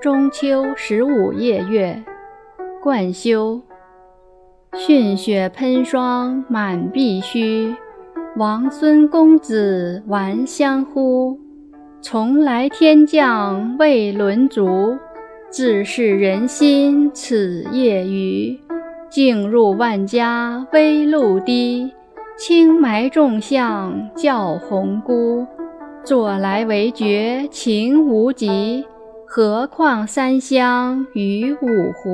中秋十五夜月，冠休。逊雪喷霜满碧虚，王孙公子玩相呼。从来天降未轮足，自是人心此夜余。径入万家危露滴，轻埋众相叫红姑。坐来为绝情无极，何况三湘与五湖。